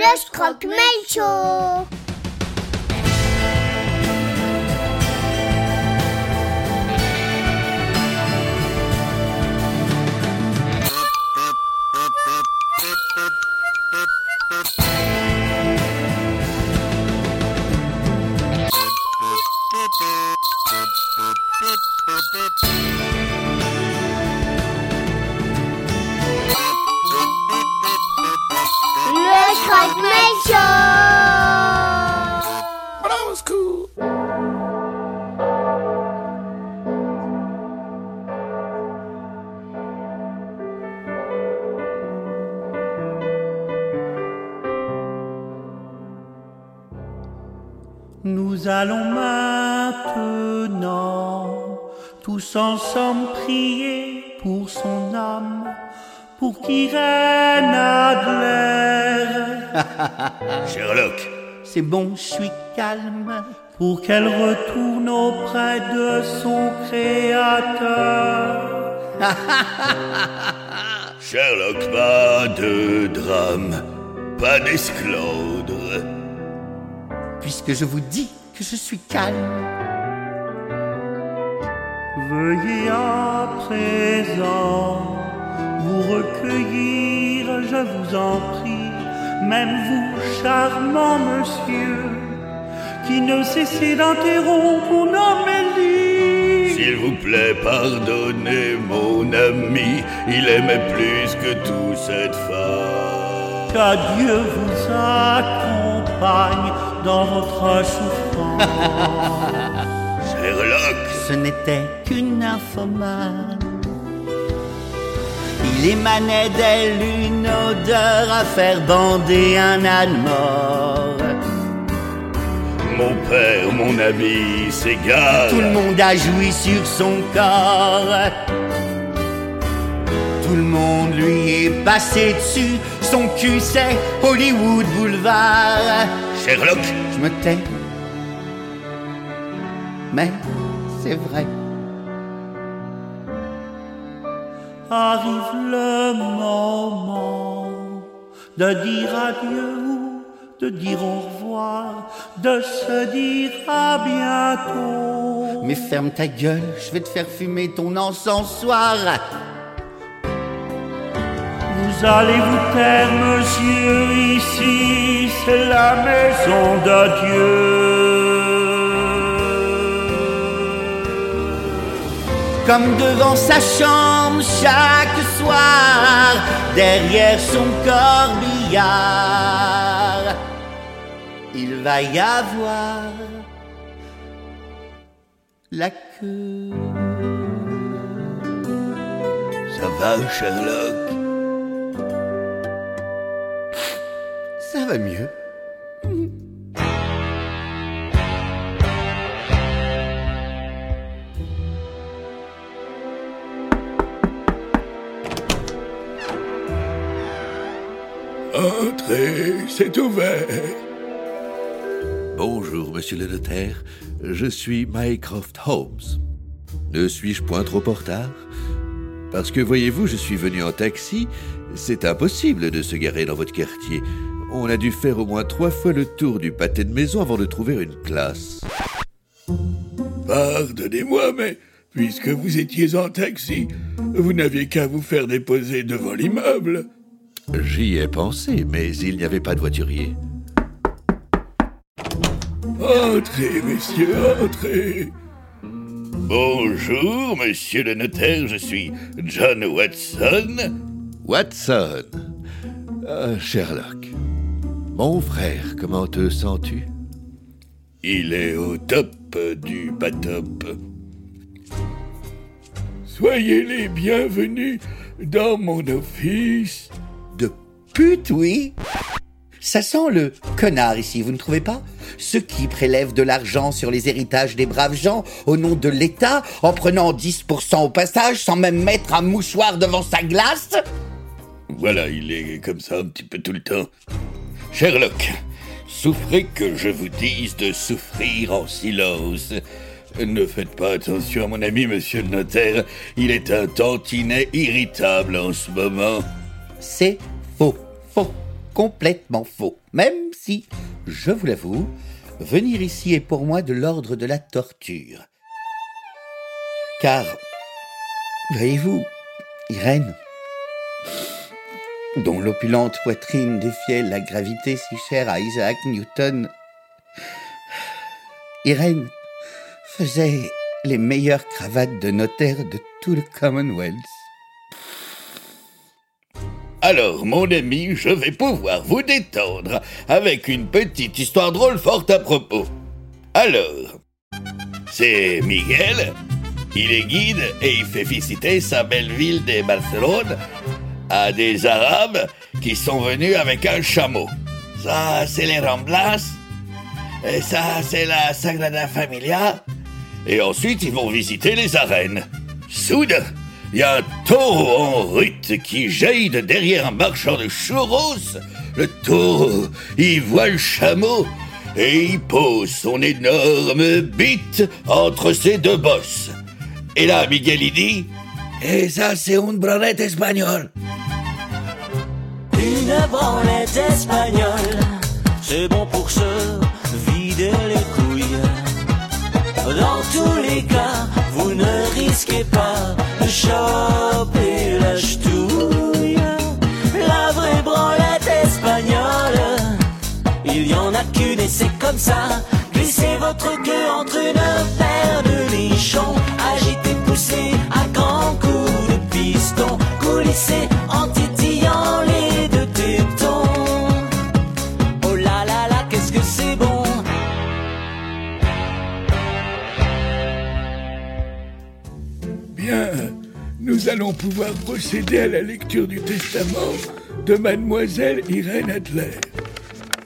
Le Croque-Mail Show Le Nous allons maintenant tous ensemble prier pour son âme, pour qu'Irène Adler, Sherlock, c'est bon, je suis calme, pour qu'elle retourne auprès de son créateur. Sherlock, pas de drame, pas d'esclandre. Puisque je vous dis que je suis calme. Veuillez à présent vous recueillir, je vous en prie, même vous, charmant monsieur, qui ne cessez d'interrompre mon Amélie. S'il vous plaît, pardonnez mon ami, il aimait plus que tout cette femme. Que Dieu vous accompagne dans votre souffrance. Sherlock, Ce n'était qu'une nymphomane. Il émanait d'elle une odeur à faire bander un âne mort. mon père, mon ami, s'égare. Tout le monde a joui sur son corps. Tout le monde lui est passé dessus. Son cul, c'est Hollywood Boulevard. Sherlock, Je me tais. Mais c'est vrai. Arrive le moment de dire adieu ou de dire au revoir, de se dire à bientôt. Mais ferme ta gueule, je vais te faire fumer ton encensoir. Vous allez vous taire, monsieur, ici, c'est la maison de Dieu. Comme devant sa chambre chaque soir, derrière son corbillard, il va y avoir la queue. ça va, Sherlock? Ça va mieux. Entrez, c'est ouvert. Bonjour, monsieur le notaire. Je suis Mycroft Holmes. Ne suis-je point trop en retard Parce que voyez-vous, je suis venu en taxi. C'est impossible de se garer dans votre quartier. On a dû faire au moins trois fois le tour du pâté de maison avant de trouver une place. Pardonnez-moi, mais puisque vous étiez en taxi, vous n'aviez qu'à vous faire déposer devant l'immeuble. J'y ai pensé, mais il n'y avait pas de voiturier. Entrez, messieurs, entrez. Bonjour, monsieur le notaire, je suis John Watson. Watson Ah, Sherlock. Mon frère, comment te sens-tu? Il est au top du pas top. Soyez les bienvenus dans mon office. Pute, oui. Ça sent le connard ici, vous ne trouvez pas? Ceux qui prélèvent de l'argent sur les héritages des braves gens au nom de l'État en prenant 10% au passage sans même mettre un mouchoir devant sa glace? Voilà, il est comme ça un petit peu tout le temps. Sherlock, souffrez que je vous dise de souffrir en silence. Ne faites pas attention à mon ami, monsieur le notaire. Il est un tantinet irritable en ce moment. C'est faux, complètement faux. Même si, je vous l'avoue, venir ici est pour moi de l'ordre de la torture. Car, voyez-vous, Irène, dont l'opulente poitrine défiait la gravité si chère à Isaac Newton, Irène faisait les meilleures cravates de notaire de tout le Commonwealth. Alors, mon ami, je vais pouvoir vous détendre avec une petite histoire drôle forte à propos. Alors, c'est Miguel. Il est guide et il fait visiter sa belle ville de Barcelone à des Arabes qui sont venus avec un chameau. Ça, c'est les Ramblas. Et ça, c'est la Sagrada Familia. Et ensuite, ils vont visiter les arènes. Soudain, il y a un taureau en rute qui jaillit de derrière un marchand de churros. Le taureau, il voit le chameau et il pose son énorme bite entre ses deux bosses. Et là, Miguel, il dit Et ça, c'est une branlette espagnole. Une branlette espagnole, c'est bon pour se vider les couilles. Dans tous les cas, vous ne risquez pas de choper la ch'touille. La vraie branlette espagnole, il y en a qu'une et c'est comme ça. Glissez votre queue entre une paire de nichons, agitez, poussez à grands coups de piston, coulissez en nous allons pouvoir procéder à la lecture du testament de mademoiselle Irène Adler.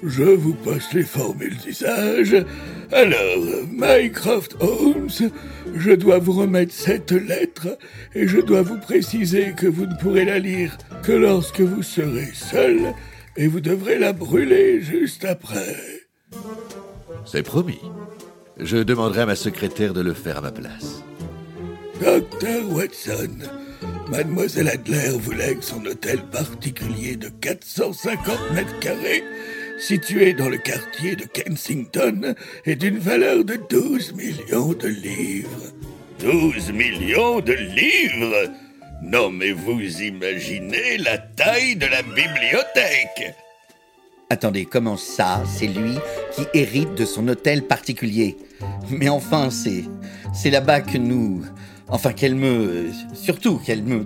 Je vous passe les formules d'usage. Alors, Mycroft Holmes, je dois vous remettre cette lettre et je dois vous préciser que vous ne pourrez la lire que lorsque vous serez seul et vous devrez la brûler juste après. C'est promis. Je demanderai à ma secrétaire de le faire à ma place. Docteur Watson, Mademoiselle Adler vous lègue son hôtel particulier de 450 mètres carrés, situé dans le quartier de Kensington et d'une valeur de 12 millions de livres. 12 millions de livres? Non mais vous imaginez la taille de la bibliothèque Attendez, comment ça C'est lui qui hérite de son hôtel particulier? Mais enfin, c'est c'est là-bas que nous, enfin qu'elle me, surtout qu'elle me,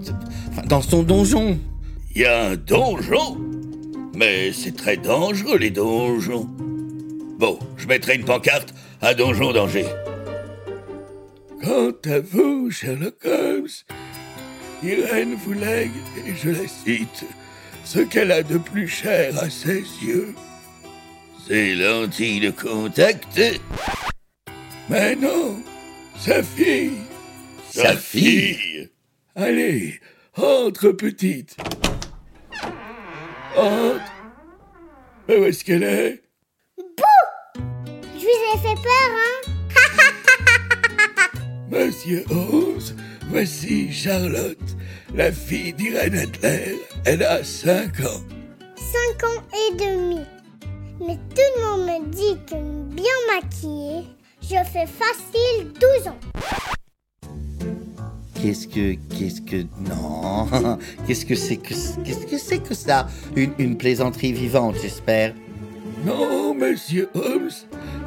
enfin, dans son donjon. Il y a un donjon? Mais c'est très dangereux les donjons. Bon, je mettrai une pancarte à Donjon d'Angers. Quant à vous, Sherlock Holmes, Irène vous lègue, et je la cite, ce qu'elle a de plus cher à ses yeux. C'est lentilles de contact Mais non, sa fille. Sa fille Allez, entre, petite. Entre. Où est-ce qu'elle est? Je vous ai fait peur, hein Monsieur Holmes, voici Charlotte, la fille d'Irène Adler. Elle a cinq ans. Cinq ans et demi. Mais tout le monde me dit que bien maquillée, je fais facile 12 ans. Qu'est-ce que, qu'est-ce que, non, qu'est-ce que c'est que, qu'est-ce que c'est que ça? Une, une plaisanterie vivante, j'espère. Non, monsieur Holmes,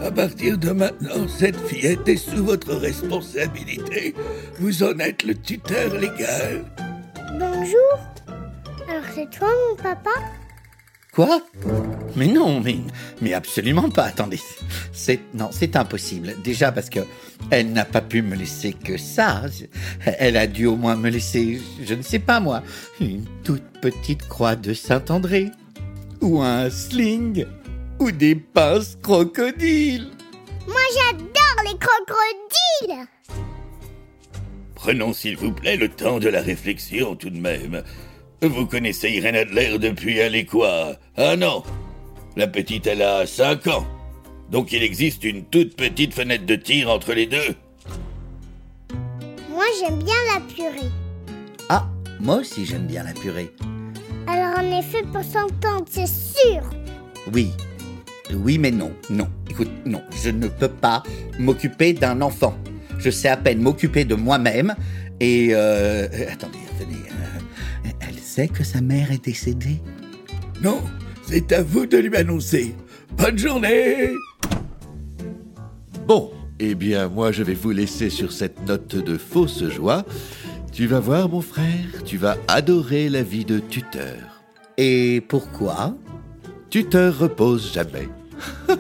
à partir de maintenant, cette fillette est sous votre responsabilité. Vous en êtes le tuteur légal. Bonjour. Alors c'est toi mon papa? Quoi? Mais non, mais, mais absolument pas. Attendez, c'est non, c'est impossible. Déjà parce que elle n'a pas pu me laisser que ça. Elle a dû au moins me laisser, je ne sais pas moi, une toute petite croix de Saint-André, ou un sling, ou des pinces crocodiles. Moi j'adore les crocodiles Prenons s'il vous plaît le temps de la réflexion tout de même. Vous connaissez Irène Adler depuis elle est quoi Un an La petite elle a 5 ans. Donc il existe une toute petite fenêtre de tir entre les deux. Moi j'aime bien la purée. Ah, moi aussi j'aime bien la purée. Alors est fait pour s'entendre, c'est sûr. Oui. Oui, mais non, non. Écoute, non, je ne peux pas m'occuper d'un enfant. Je sais à peine m'occuper de moi-même. Et euh, euh, attendez, attendez. Sait que sa mère est décédée? Non, c'est à vous de lui annoncer. Bonne journée Bon, eh bien, moi, je vais vous laisser sur cette note de fausse joie. Tu vas voir, mon frère, tu vas adorer la vie de tuteur. Et pourquoi? Tuteur repose jamais.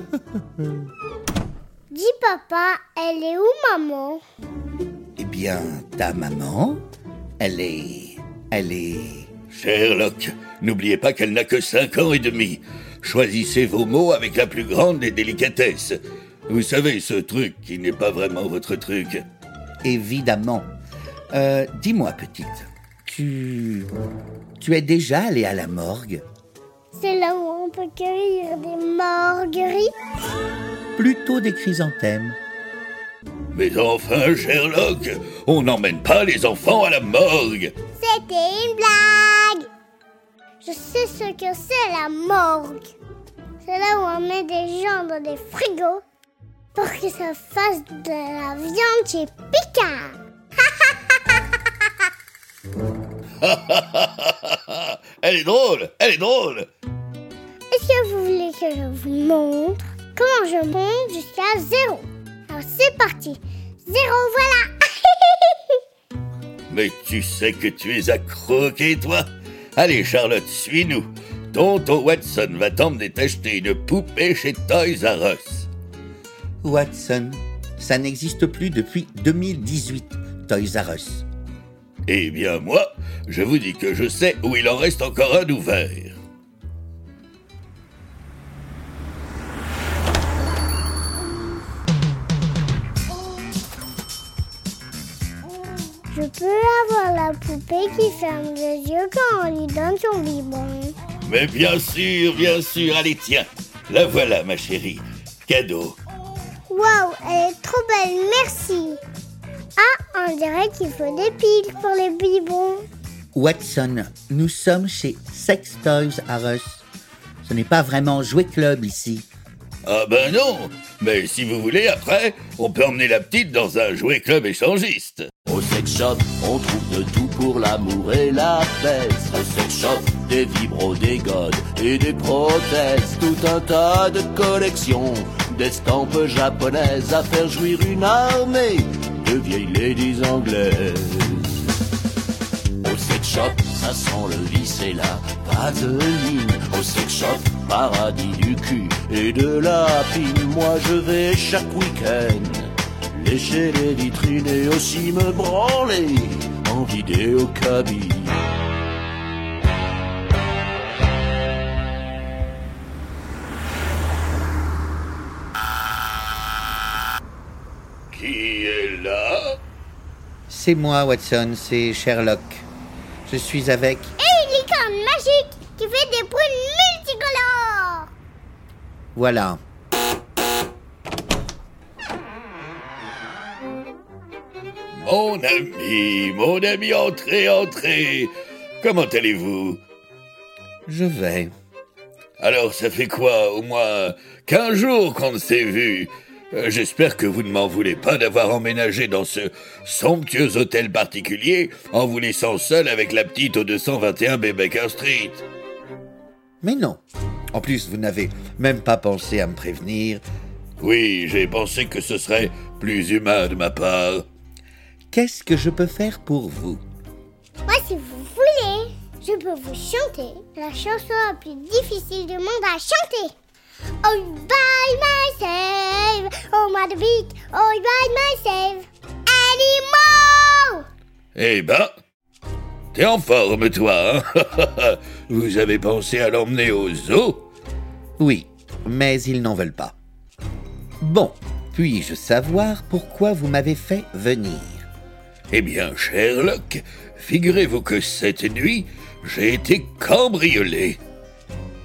Dis papa, elle est où maman? Eh bien, ta maman, elle est... Elle est... Sherlock, n'oubliez pas qu'elle n'a que cinq ans et demi. Choisissez vos mots avec la plus grande des délicatesses. Vous savez, ce truc qui n'est pas vraiment votre truc. Évidemment. Euh, Dis-moi, petite, tu... Tu es déjà allée à la morgue? C'est là où on peut cueillir des marguerites. Plutôt des chrysanthèmes. Mais enfin, Sherlock, on n'emmène pas les enfants à la morgue. C'était une blague. Je sais ce que c'est la morgue. C'est là où on met des gens dans des frigos pour que ça fasse de la viande chez Picard. elle est drôle, elle est drôle. Est-ce que vous voulez que je vous montre comment je monte jusqu'à zéro? Alors c'est parti. Zéro, voilà. Mais tu sais que tu es à croquer, toi? Allez, Charlotte, suis-nous. Tonton Watson va t'emmener t'acheter une poupée chez Toys R Us. Watson, ça n'existe plus depuis 2018, Toys R Us. Eh bien, moi, je vous dis que je sais où il en reste encore un ouvert. Je peux avoir la poupée qui ferme les yeux quand on lui donne son biberon. Mais bien sûr, bien sûr, allez, tiens. La voilà, ma chérie. Cadeau. Waouh, elle est trop belle, merci. Ah, on dirait qu'il faut des piles pour les biberons. Watson, nous sommes chez Sex Toys R Us. Ce n'est pas vraiment jouet club ici. Ah ben non Mais si vous voulez, après, on peut emmener la petite dans un jouet club échangiste. Au sex shop, on trouve de tout pour l'amour et la fesse. Au sex shop, des vibros, des godes et des prothèses. Tout un tas de collections d'estampes japonaises à faire jouir une armée de vieilles ladies anglaises. Au sex shop, ça sent le vice et la vaseline. Au sex shop, paradis du cul et de la pine. Moi je vais chaque week-end lécher les vitrines et aussi me branler en vidéo cabine. Qui est là? C'est moi, Watson, c'est Sherlock. Je suis avec... Et une licorne magique qui fait des prunes multicolores. Voilà. Mon ami, mon ami, entrez, entrez. Comment allez-vous? Je vais. Alors, ça fait quoi, au moins 15 jours qu'on ne s'est vu? Euh, J'espère que vous ne m'en voulez pas d'avoir emménagé dans ce somptueux hôtel particulier en vous laissant seul avec la petite au 221 B. Baker Street. Mais non. En plus, vous n'avez même pas pensé à me prévenir. Oui, j'ai pensé que ce serait plus humain de ma part. Qu'est-ce que je peux faire pour vous? Moi, si vous voulez, je peux vous chanter la chanson la plus difficile du monde à chanter. Oh, by myself, oh, my beat, oh, by myself, anymore. Eh ben, t'es en forme, toi, hein? Vous avez pensé à l'emmener au zoo? Oui, mais ils n'en veulent pas. Bon, puis-je savoir pourquoi vous m'avez fait venir? Eh bien, Sherlock, figurez-vous que cette nuit, j'ai été cambriolé.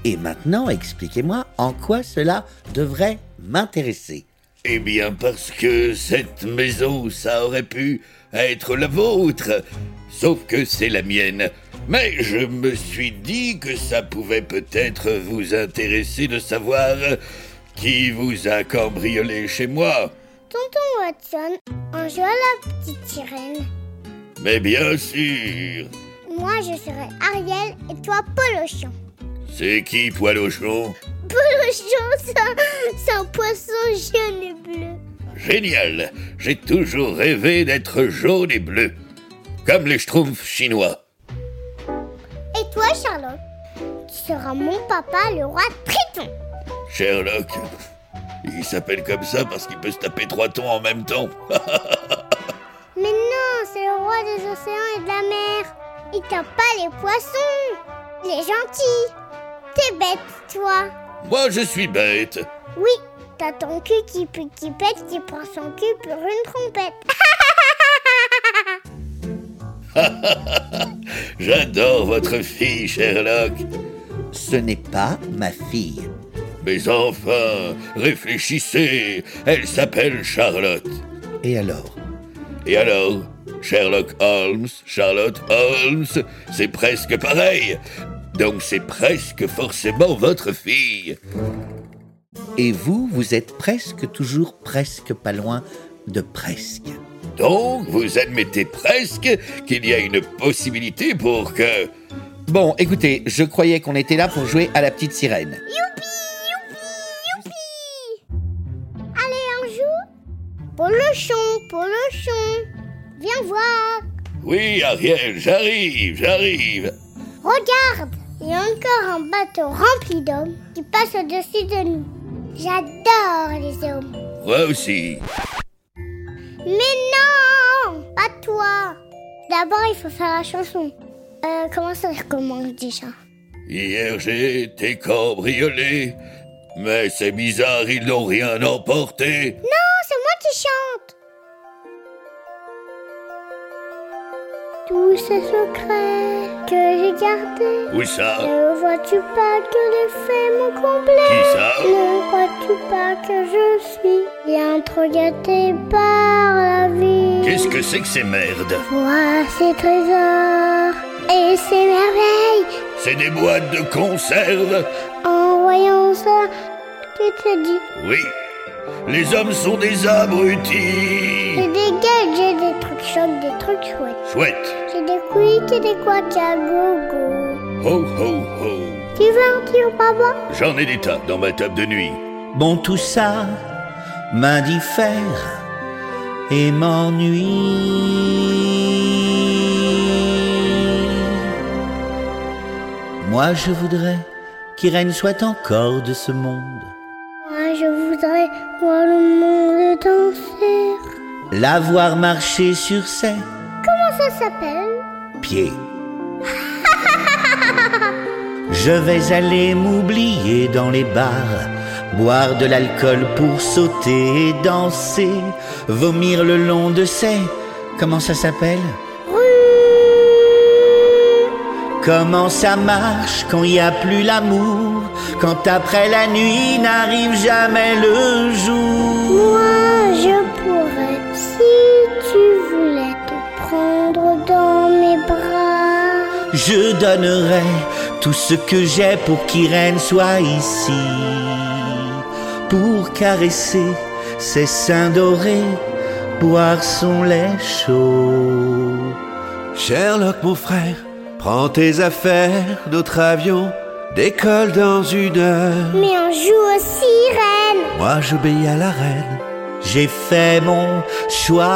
Et maintenant, expliquez-moi en quoi cela devrait m'intéresser. Eh bien, parce que cette maison, ça aurait pu être la vôtre. Sauf que c'est la mienne. Mais je me suis dit que ça pouvait peut-être vous intéresser de savoir qui vous a cambriolé chez moi. Tonton Watson, on joue à la petite sirène. Mais bien sûr. Moi, je serai Ariel et toi, Polochon. C'est qui, Poilochon Polochon, c'est un, c'est un poisson jaune et bleu. Génial. J'ai toujours rêvé d'être jaune et bleu. Comme les schtroumpfs chinois. Et toi, Charlotte, tu seras mon papa, le roi Triton. Sherlock. Il s'appelle comme ça parce qu'il peut se taper trois tons en même temps. Mais non, c'est le roi des océans et de la mer. Il tape pas les poissons. Il est gentil. T'es bête, toi. Moi, je suis bête. Oui, t'as ton cul qui pue, qui pète, qui prend son cul pour une trompette. J'adore votre fille, Sherlock. Ce n'est pas ma fille. Mais enfin, réfléchissez. Elle s'appelle Charlotte. Et alors? Et alors Sherlock Holmes, Charlotte Holmes, c'est presque pareil. Donc c'est presque forcément votre fille. Et vous, vous êtes presque toujours presque pas loin de presque. Donc vous admettez presque qu'il y a une possibilité pour que... Bon, écoutez, je croyais qu'on était là pour jouer à la petite sirène. Youpi, Polochon, Polochon. Viens voir. Oui, Ariel, j'arrive, j'arrive. Regarde, il y a encore un bateau rempli d'hommes qui passe au-dessus de nous. J'adore les hommes. Moi aussi. Mais non Pas toi D'abord, il faut faire la chanson. Euh, comment ça recommence déjà? Hier j'ai été cambriolé. Mais c'est bizarre, ils n'ont rien emporté. Non, c'est moi qui chante Tous ces secrets que j'ai gardés. Où ça? Ne vois-tu pas que les faits m'ont comblé? Qui ça? Ne crois-tu pas que je suis bien trop gâté par la vie? Qu'est-ce que c'est que ces merdes? Vois ces trésors et ces merveilles. C'est des boîtes de conserve? En voyant ça, tu te dis Oui. Les hommes sont des abrutis. J'ai des gadgets, des trucs chouettes, des trucs chouettes. Chouette. J'ai des quick et des quacks à gogo. Ho ho ho. Tu veux un tire, papa J'en ai des tas dans ma table de nuit. Bon, tout ça m'indiffère et m'ennuie. Moi, je voudrais qu'Irène soit encore de ce monde. La voir marcher sur ses Comment ça s'appelle? Pieds. Je vais aller m'oublier dans les bars, boire de l'alcool pour sauter et danser, vomir le long de ces... Comment ça s'appelle? Comment ça marche quand il n'y a plus l'amour Quand après la nuit n'arrive jamais le jour? Bras. Je donnerai tout ce que j'ai pour qu'Irène soit ici, pour caresser ses seins dorés, boire son lait chaud. Sherlock, mon frère, prends tes affaires, notre avion décolle dans une heure. Mais on joue aux sirènes. Moi, j'obéis à la reine. J'ai fait mon choix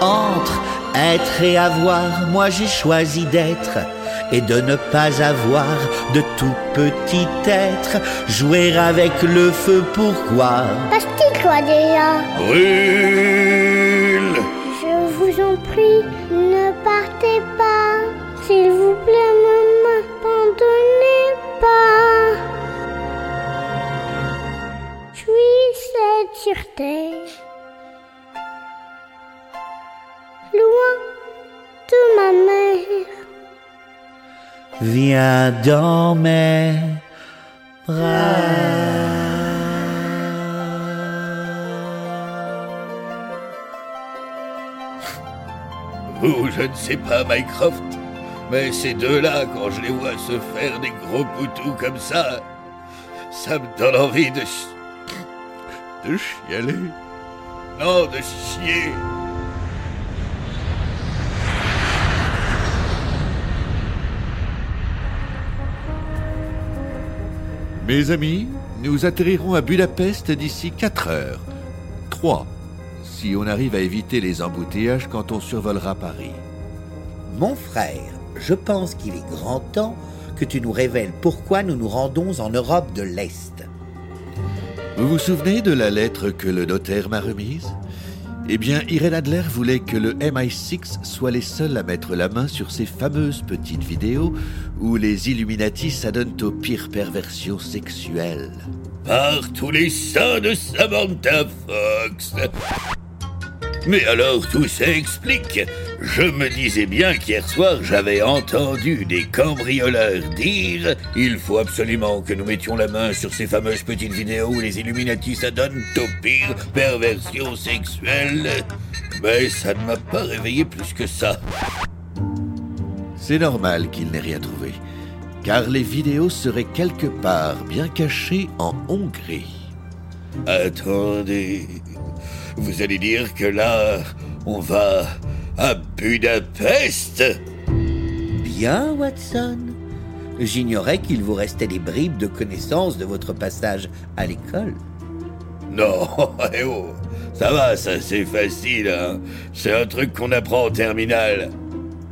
entre être et avoir. Moi j'ai choisi d'être et de ne pas avoir de tout petit être. Jouer avec le feu, pourquoi? Passe-t-il quoi déjà? Brûle Je vous en prie, ne partez pas. S'il vous plaît, ne m'abandonnez pas. Je suis cette sûreté. Loin de ma mère. Viens dans mes bras. Vous je ne sais pas, Mycroft. Mais ces deux-là, quand je les vois se faire des gros poutous comme ça, ça me donne envie de... ch- De chialer. Non, de chier. Mes amis, nous atterrirons à Budapest d'ici 4 heures. 3, si on arrive à éviter les embouteillages quand on survolera Paris. Mon frère, je pense qu'il est grand temps que tu nous révèles pourquoi nous nous rendons en Europe de l'Est. Vous vous souvenez de la lettre que le notaire m'a remise? Eh bien, Irene Adler voulait que le MI6 soit les seuls à mettre la main sur ces fameuses petites vidéos où les Illuminati s'adonnent aux pires perversions sexuelles. Par tous les saints de Samantha Fox. Mais alors tout s'explique. Je me disais bien qu'hier soir j'avais entendu des cambrioleurs dire Il faut absolument que nous mettions la main sur ces fameuses petites vidéos où les Illuminati s'adonnent aux pires perversions sexuelles. Mais ça ne m'a pas réveillé plus que ça. C'est normal qu'il n'ait rien trouvé, car les vidéos seraient quelque part bien cachées en Hongrie. Attendez. Vous allez dire que là, on va à Budapest Bien, Watson. J'ignorais qu'il vous restait des bribes de connaissances de votre passage à l'école. Non, eh oh, ça va, ça c'est facile, hein. C'est un truc qu'on apprend en terminale.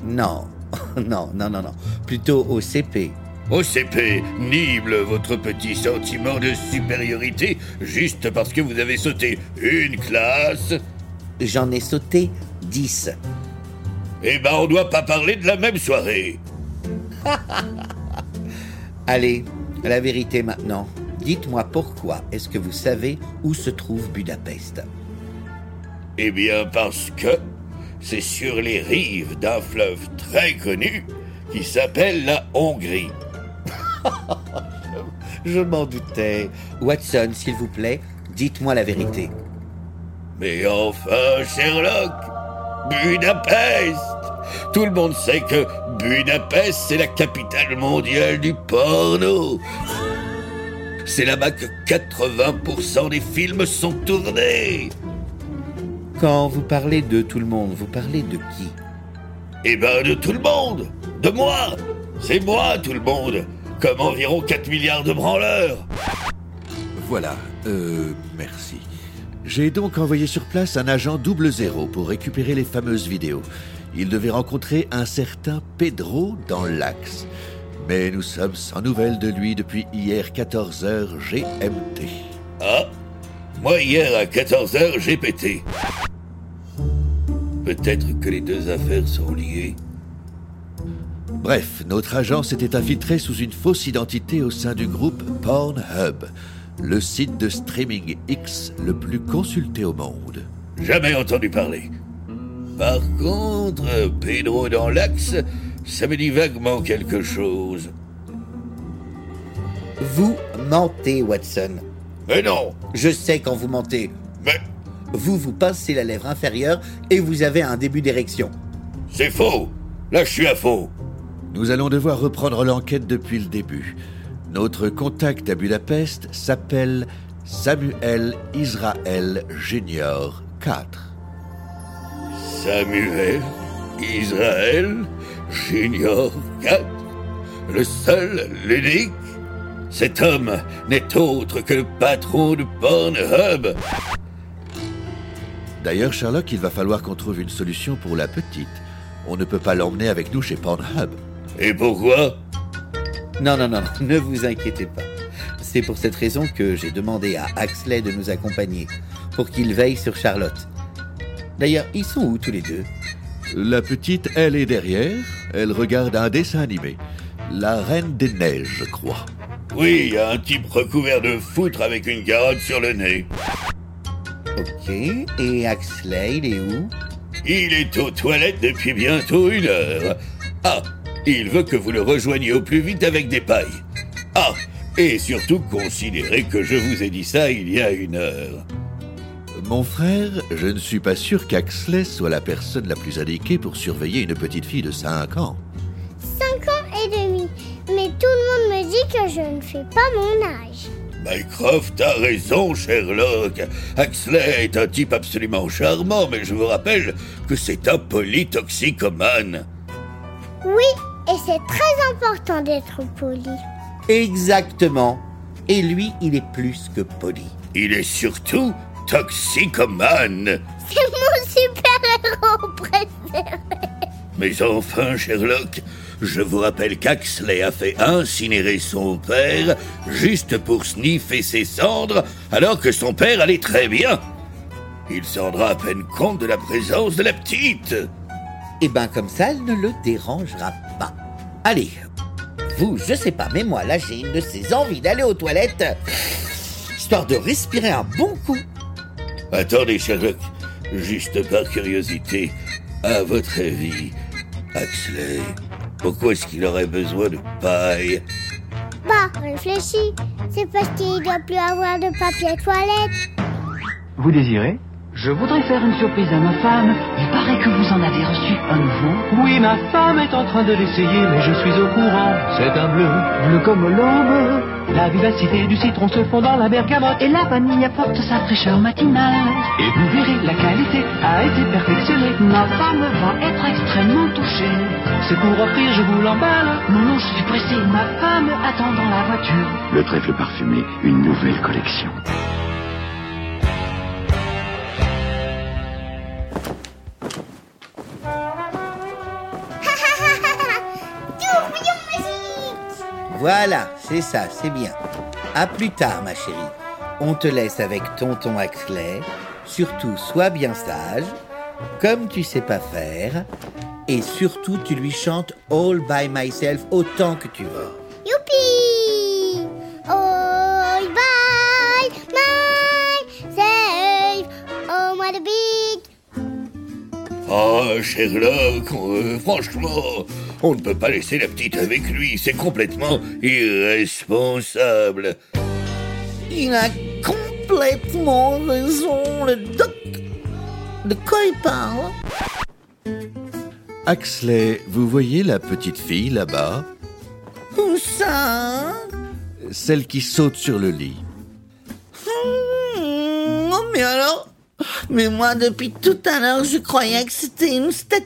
Non, non, non, non, non. Plutôt au CP. Au CP, nible votre petit sentiment de supériorité juste parce que vous avez sauté une classe. J'en ai sauté 10. Eh ben, on doit pas parler de la même soirée. Allez, la vérité maintenant. Dites-moi pourquoi est-ce que vous savez où se trouve Budapest? Eh bien, parce que c'est sur les rives d'un fleuve très connu qui s'appelle la Hongrie. Je m'en doutais. Watson, s'il vous plaît, dites-moi la vérité. Mais enfin, Sherlock Budapest Tout le monde sait que Budapest, c'est la capitale mondiale du porno. C'est là-bas que 80% des films sont tournés. Quand vous parlez de tout le monde, vous parlez de qui? Eh ben, de tout le monde De moi C'est moi, tout le monde Comme environ 4 milliards de branleurs Voilà, euh, merci. J'ai donc envoyé sur place un agent double zéro pour récupérer les fameuses vidéos. Il devait rencontrer un certain Pedro dans l'Axe. Mais nous sommes sans nouvelles de lui depuis hier 14h GMT. Ah Moi, hier, à 14h, j'ai pété. Peut-être que les deux affaires sont liées. Bref, notre agent s'était infiltré sous une fausse identité au sein du groupe Pornhub, le site de streaming X le plus consulté au monde. Jamais entendu parler. Par contre, Pedro dans l'axe, ça me dit vaguement quelque chose. Vous mentez, Watson. Mais non Je sais quand vous mentez. Mais Vous vous pincez la lèvre inférieure et vous avez un début d'érection. c'est faux Là, je suis à faux Nous allons devoir reprendre l'enquête depuis le début. Notre contact à Budapest s'appelle Samuel Israël Junior 4. Samuel Israël Junior 4 Le seul, l'unique Cet homme n'est autre que le patron de Pornhub D'ailleurs, Sherlock, il va falloir qu'on trouve une solution pour la petite. On ne peut pas l'emmener avec nous chez Pornhub. Et pourquoi Non, non, non, ne vous inquiétez pas. C'est pour cette raison que j'ai demandé à Axley de nous accompagner, pour qu'il veille sur Charlotte. D'ailleurs, ils sont où tous les deux? La petite, elle est derrière. Elle regarde un dessin animé. La Reine des Neiges, je crois. Oui, il y a un type recouvert de foutre avec une carotte sur le nez. Ok, et Axley, il est où? Il est aux toilettes depuis bientôt une heure. Ah, il veut que vous le rejoigniez au plus vite avec des pailles. Ah, et surtout considérez que je vous ai dit ça il y a une heure. Mon frère, je ne suis pas sûr qu'Axley soit la personne la plus indiquée pour surveiller une petite fille de 5 ans. 5 ans et demi. Mais tout le monde me dit que je ne fais pas mon âge. Mycroft a raison, Sherlock. Axley est un type absolument charmant, mais je vous rappelle que c'est un polytoxicomane. Oui, et c'est très important d'être poli. Exactement. Et lui, il est plus que poli. Il est surtout toxicomane. C'est mon super-héros préféré. Mais enfin, Sherlock, je vous rappelle qu'Axley a fait incinérer son père juste pour sniffer ses cendres alors que son père allait très bien. Il se rendra à peine compte de la présence de la petite. Et ben comme ça, elle ne le dérangera pas. Allez, vous, je sais pas, mais moi là, j'ai une de ces envies d'aller aux toilettes, histoire de respirer un bon coup. Attendez, Sherlock, juste par curiosité, à votre avis, Axley, pourquoi est-ce qu'il aurait besoin de paille? Bah, réfléchis. C'est parce qu'il doit plus avoir de papier toilette. Vous désirez? Je voudrais faire une surprise à ma femme. Il paraît que vous en avez reçu un nouveau. Oui, ma femme est en train de l'essayer, mais je suis au courant. C'est un bleu, bleu comme l'aube. La vivacité du citron se fond dans la bergamote. Et la vanille apporte sa fraîcheur matinale. Et vous verrez, la qualité a été perfectionnée. Ma femme va être extrêmement touchée. C'est pour offrir, je vous l'emballe. Non, non, je suis pressé. Ma femme attend dans la voiture. Le trèfle parfumé, une nouvelle collection. Voilà, c'est ça, c'est bien. À plus tard, ma chérie. On te laisse avec tonton Axley. Surtout, sois bien sage, comme tu sais pas faire. Et surtout, tu lui chantes All by myself autant que tu veux. Youpi Oh, bye, my save, oh, moi de big. Oh, Sherlock, euh, franchement, on ne peut pas laisser la petite avec lui, c'est complètement irresponsable. Il a complètement raison, le doc. De quoi il parle? Axley, vous voyez la petite fille là-bas? Où ça? Celle qui saute sur le lit. Hmm, Oh, mais alors Mais moi, depuis tout à l'heure, je croyais que c'était une statue.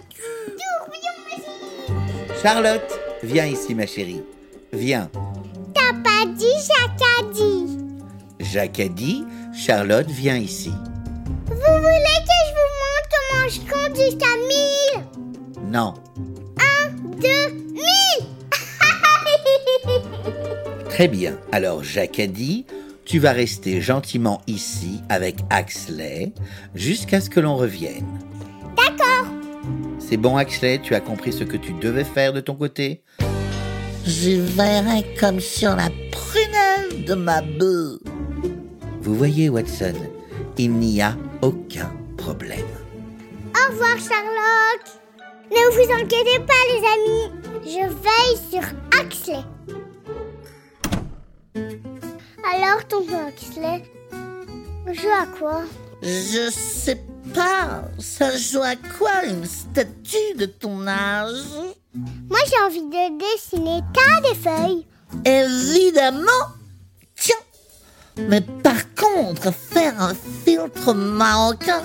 Charlotte, viens ici, ma chérie. Viens. T'as pas dit, Jacques a dit. Jacques a dit, Charlotte, viens ici. Vous voulez que je vous montre comment je compte jusqu'à 1000 Non. 1, 2, 1000 Très bien. Alors, Jacques a dit, tu vas rester gentiment ici avec Axley jusqu'à ce que l'on revienne. C'est bon, Axley, tu as compris ce que tu devais faire de ton côté J'y verrai comme sur la prunelle de ma bœuf. Vous voyez, Watson, il n'y a aucun problème. Au revoir, Charlotte. Ne vous inquiétez pas, les amis. Je veille sur Axley. Alors, tonton Axley, on joue à quoi? Je sais pas, ça joue à quoi une statue de ton âge? Moi, j'ai envie de dessiner tas des feuilles. Évidemment Tiens Mais par contre, faire un filtre marocain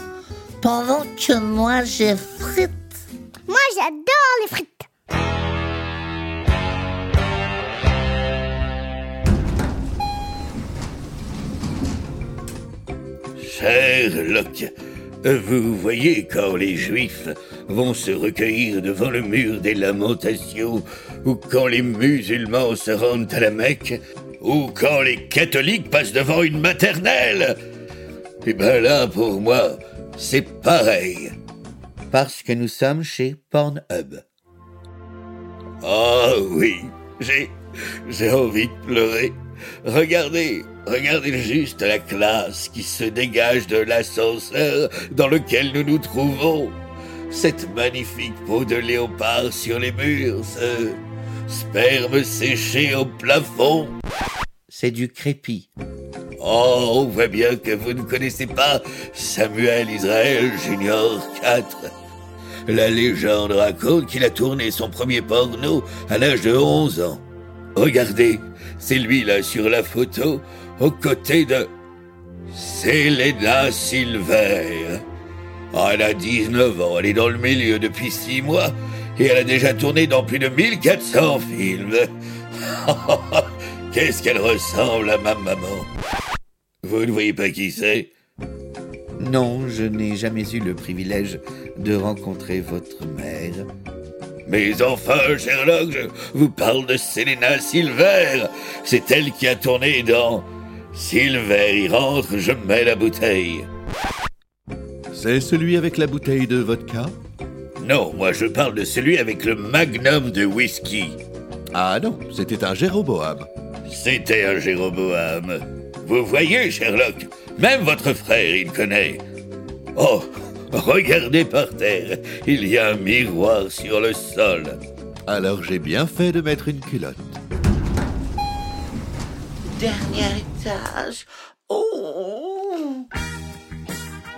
pendant que moi j'ai frites. Moi, j'adore les frites. Sherlock, vous voyez quand les Juifs vont se recueillir devant le mur des lamentations, ou quand les musulmans se rendent à la Mecque, ou quand les catholiques passent devant une maternelle Eh ben là, pour moi, c'est pareil. Parce que nous sommes chez Pornhub. Ah oui, j'ai j'ai envie de pleurer. Regardez, regardez juste la classe qui se dégage de l'ascenseur dans lequel nous nous trouvons. Cette magnifique peau de léopard sur les murs, ce sperme séché au plafond. C'est du crépi. Oh, on voit bien que vous ne connaissez pas Samuel Israel Junior 4. La légende raconte qu'il a tourné son premier porno à l'âge de 11 ans. Regardez, c'est lui là sur la photo, aux côtés de Selena Silver. Ah, elle a 19 ans, elle est dans le milieu depuis 6 mois et elle a déjà tourné dans plus de 1400 films. Qu'est-ce qu'elle ressemble à ma maman? Vous ne voyez pas qui c'est? Non, je n'ai jamais eu le privilège de rencontrer votre mère. Mais enfin, Sherlock, je vous parle de Selena Silver. C'est elle qui a tourné dans Silver y rentre, je mets la bouteille. C'est celui avec la bouteille de vodka? Non, moi je parle de celui avec le magnum de whisky. Ah non, c'était un Jéroboam. C'était un Jéroboam. Vous voyez, Sherlock, même votre frère, il connaît. Oh, regardez par terre, il y a un miroir sur le sol. Alors j'ai bien fait de mettre une culotte. Dernier étage. Oh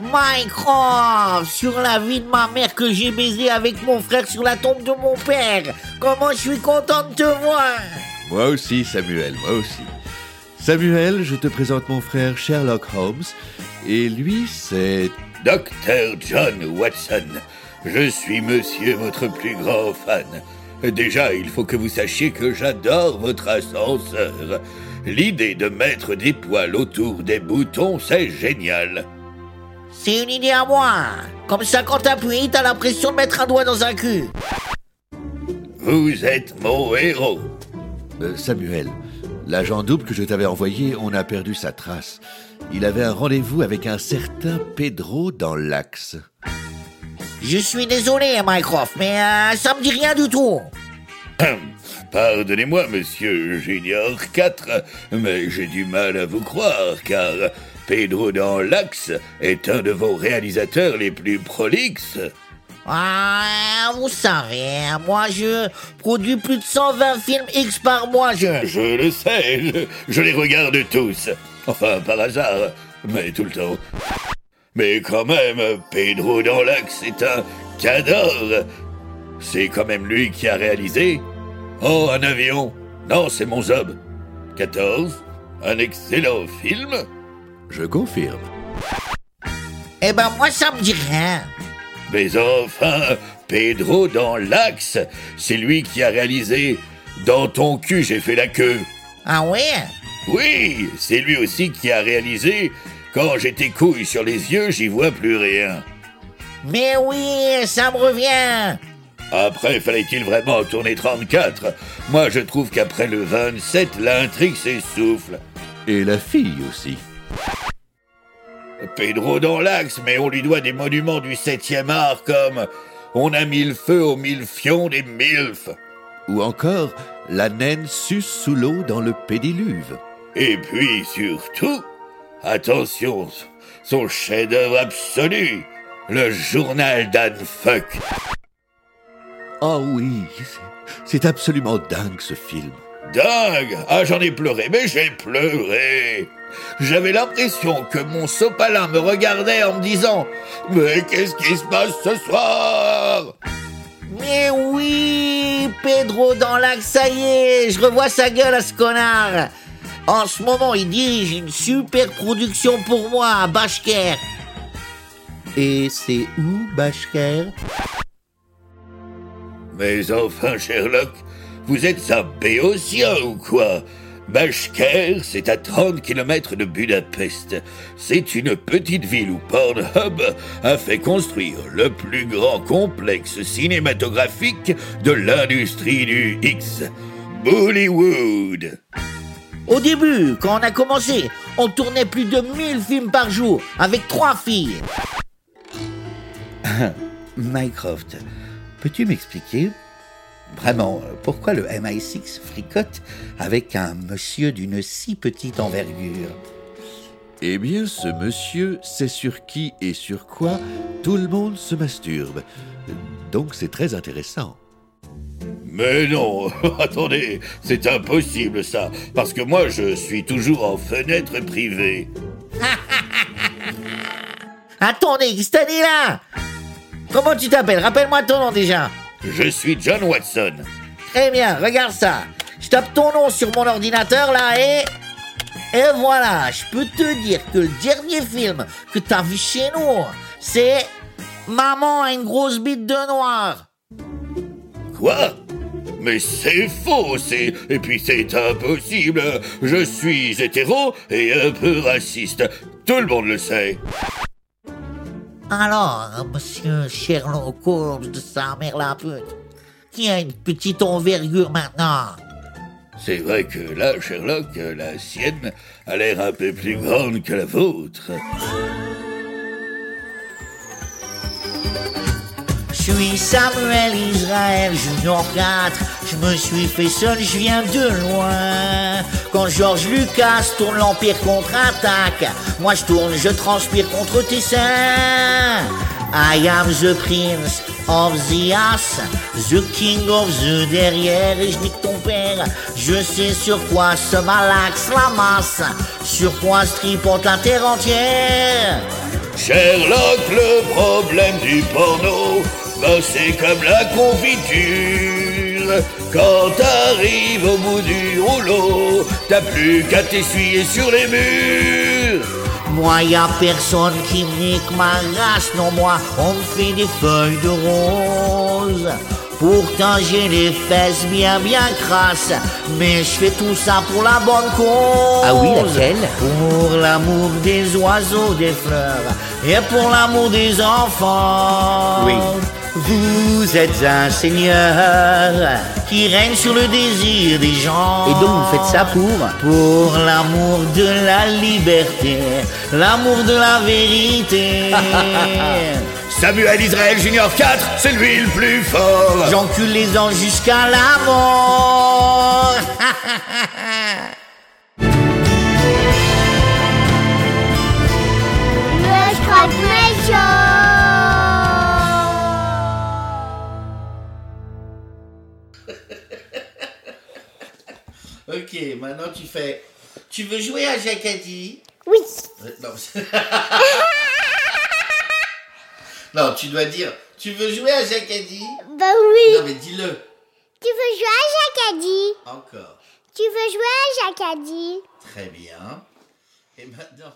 Mycroft Sur la vie de ma mère que j'ai baisé avec mon frère sur la tombe de mon père Comment je suis content de te voir Moi aussi, Samuel, moi aussi. Samuel, je te présente mon frère Sherlock Holmes. Et lui, c'est... Docteur John Watson. Je suis monsieur votre plus grand fan. Déjà, il faut que vous sachiez que j'adore votre ascenseur. L'idée de mettre des poils autour des boutons, c'est génial. C'est une idée à moi Comme ça, quand t'appuies, t'as l'impression de mettre un doigt dans un cul Vous êtes mon héros. Euh, Samuel, l'agent double que je t'avais envoyé, on a perdu sa trace. Il avait un rendez-vous avec un certain Pedro dans l'axe. Je suis désolé, Mycroft, mais euh, ça me dit rien du tout Pardonnez-moi, monsieur Junior 4, mais j'ai du mal à vous croire, car Pedro dans l'Axe est un de vos réalisateurs les plus prolixes. Ah, vous savez, moi je produis plus de 120 films X par mois, je... Je le sais, je, je les regarde tous. Enfin, par hasard, mais tout le temps. Mais quand même, Pedro dans l'Axe est un cador. C'est quand même lui qui a réalisé Oh, un avion Non, c'est mon zob. 14. Un excellent film Je confirme. Eh ben moi ça me dit rien. Mais enfin, Pedro dans l'axe, c'est lui qui a réalisé Dans ton cul, j'ai fait la queue. Ah ouais? Oui, c'est lui aussi qui a réalisé Quand j'ai tes couilles sur les yeux, j'y vois plus rien. Mais oui, ça me revient. Après, fallait-il vraiment tourner 34 Moi, je trouve qu'après le 27, l'intrigue s'essouffle. Et la fille aussi. Pedro dans l'axe, mais on lui doit des monuments du 7e art comme On a mis le feu aux mille fions des milfs. Ou encore, la naine suce sous l'eau dans le pédiluve. Et puis surtout, attention, son chef-d'œuvre absolu, le journal d'Anne Fuck. Oh oui, c'est absolument dingue ce film. Dingue Ah, j'en ai pleuré, mais j'ai pleuré J'avais l'impression que mon sopalin me regardait en me disant « Mais qu'est-ce qui se passe ce soir ?» Mais oui, Pedro dans l'axe, ça y est, je revois sa gueule à ce connard. En ce moment, il dirige une super production pour moi à Bashker. Et c'est où, Bashker Mais enfin, Sherlock, vous êtes un béotien ou quoi? Bashker, c'est à 30 km de Budapest. C'est une petite ville où Pornhub a fait construire le plus grand complexe cinématographique de l'industrie du X. Bollywood. Au début, quand on a commencé, on tournait plus de 1000 films par jour avec trois filles. Mycroft, peux-tu m'expliquer vraiment pourquoi le MI6 fricote avec un monsieur d'une si petite envergure? Eh bien, ce monsieur sait sur qui et sur quoi tout le monde se masturbe. Donc c'est très intéressant. Mais non, attendez, c'est impossible ça, parce que moi je suis toujours en fenêtre privée. Attendez, que t'as dit là Comment tu t'appelles? Rappelle-moi ton nom déjà. Je suis John Watson. Très bien, regarde ça. Je tape ton nom sur mon ordinateur là et... Et voilà, je peux te dire que le dernier film que t'as vu chez nous, c'est Maman a une grosse bite de noir. Quoi Mais c'est faux, c'est... Et puis c'est impossible. Je suis hétéro et un peu raciste. Tout le monde le sait. Alors, monsieur Sherlock Holmes de sa mère la pute, qui a une petite envergure maintenant? C'est vrai que là, Sherlock, la sienne a l'air un peu plus grande que la vôtre. Suis Samuel Israël Junior 4. Je me suis fait seul, je viens de loin. Quand George Lucas tourne l'Empire contre-attaque, moi je tourne, je transpire contre tes seins. I am the prince of the ass, the king of the derrière, et je nique ton père. Je sais sur quoi se malaxe la masse, sur quoi stripote la terre entière. Sherlock, le problème du porno, ben c'est comme la confiture. Quand t'arrives au bout du rouleau, t'as plus qu'à t'essuyer sur les murs. Moi, y a personne qui nique ma race, non, moi, on me fait des feuilles de rose. Pourtant, j'ai les fesses bien, bien crasses, mais je fais tout ça pour la bonne cause. Ah oui, laquelle? Pour l'amour des oiseaux, des fleurs, et pour l'amour des enfants. Oui. Vous êtes un seigneur qui règne sur le désir des gens. Et donc vous faites ça pour Pour l'amour de la liberté, l'amour de la vérité. Samuel Israël Junior 4, c'est lui le plus fort. J'encule les anges jusqu'à la mort. Le ok, maintenant tu fais. Tu veux jouer à Jacadi Oui. Non, non, tu dois dire. Tu veux jouer à Jacadi Bah oui. Non, mais dis-le. Tu veux jouer à Jacadi Encore. Tu veux jouer à Jacadi Très bien. Et maintenant.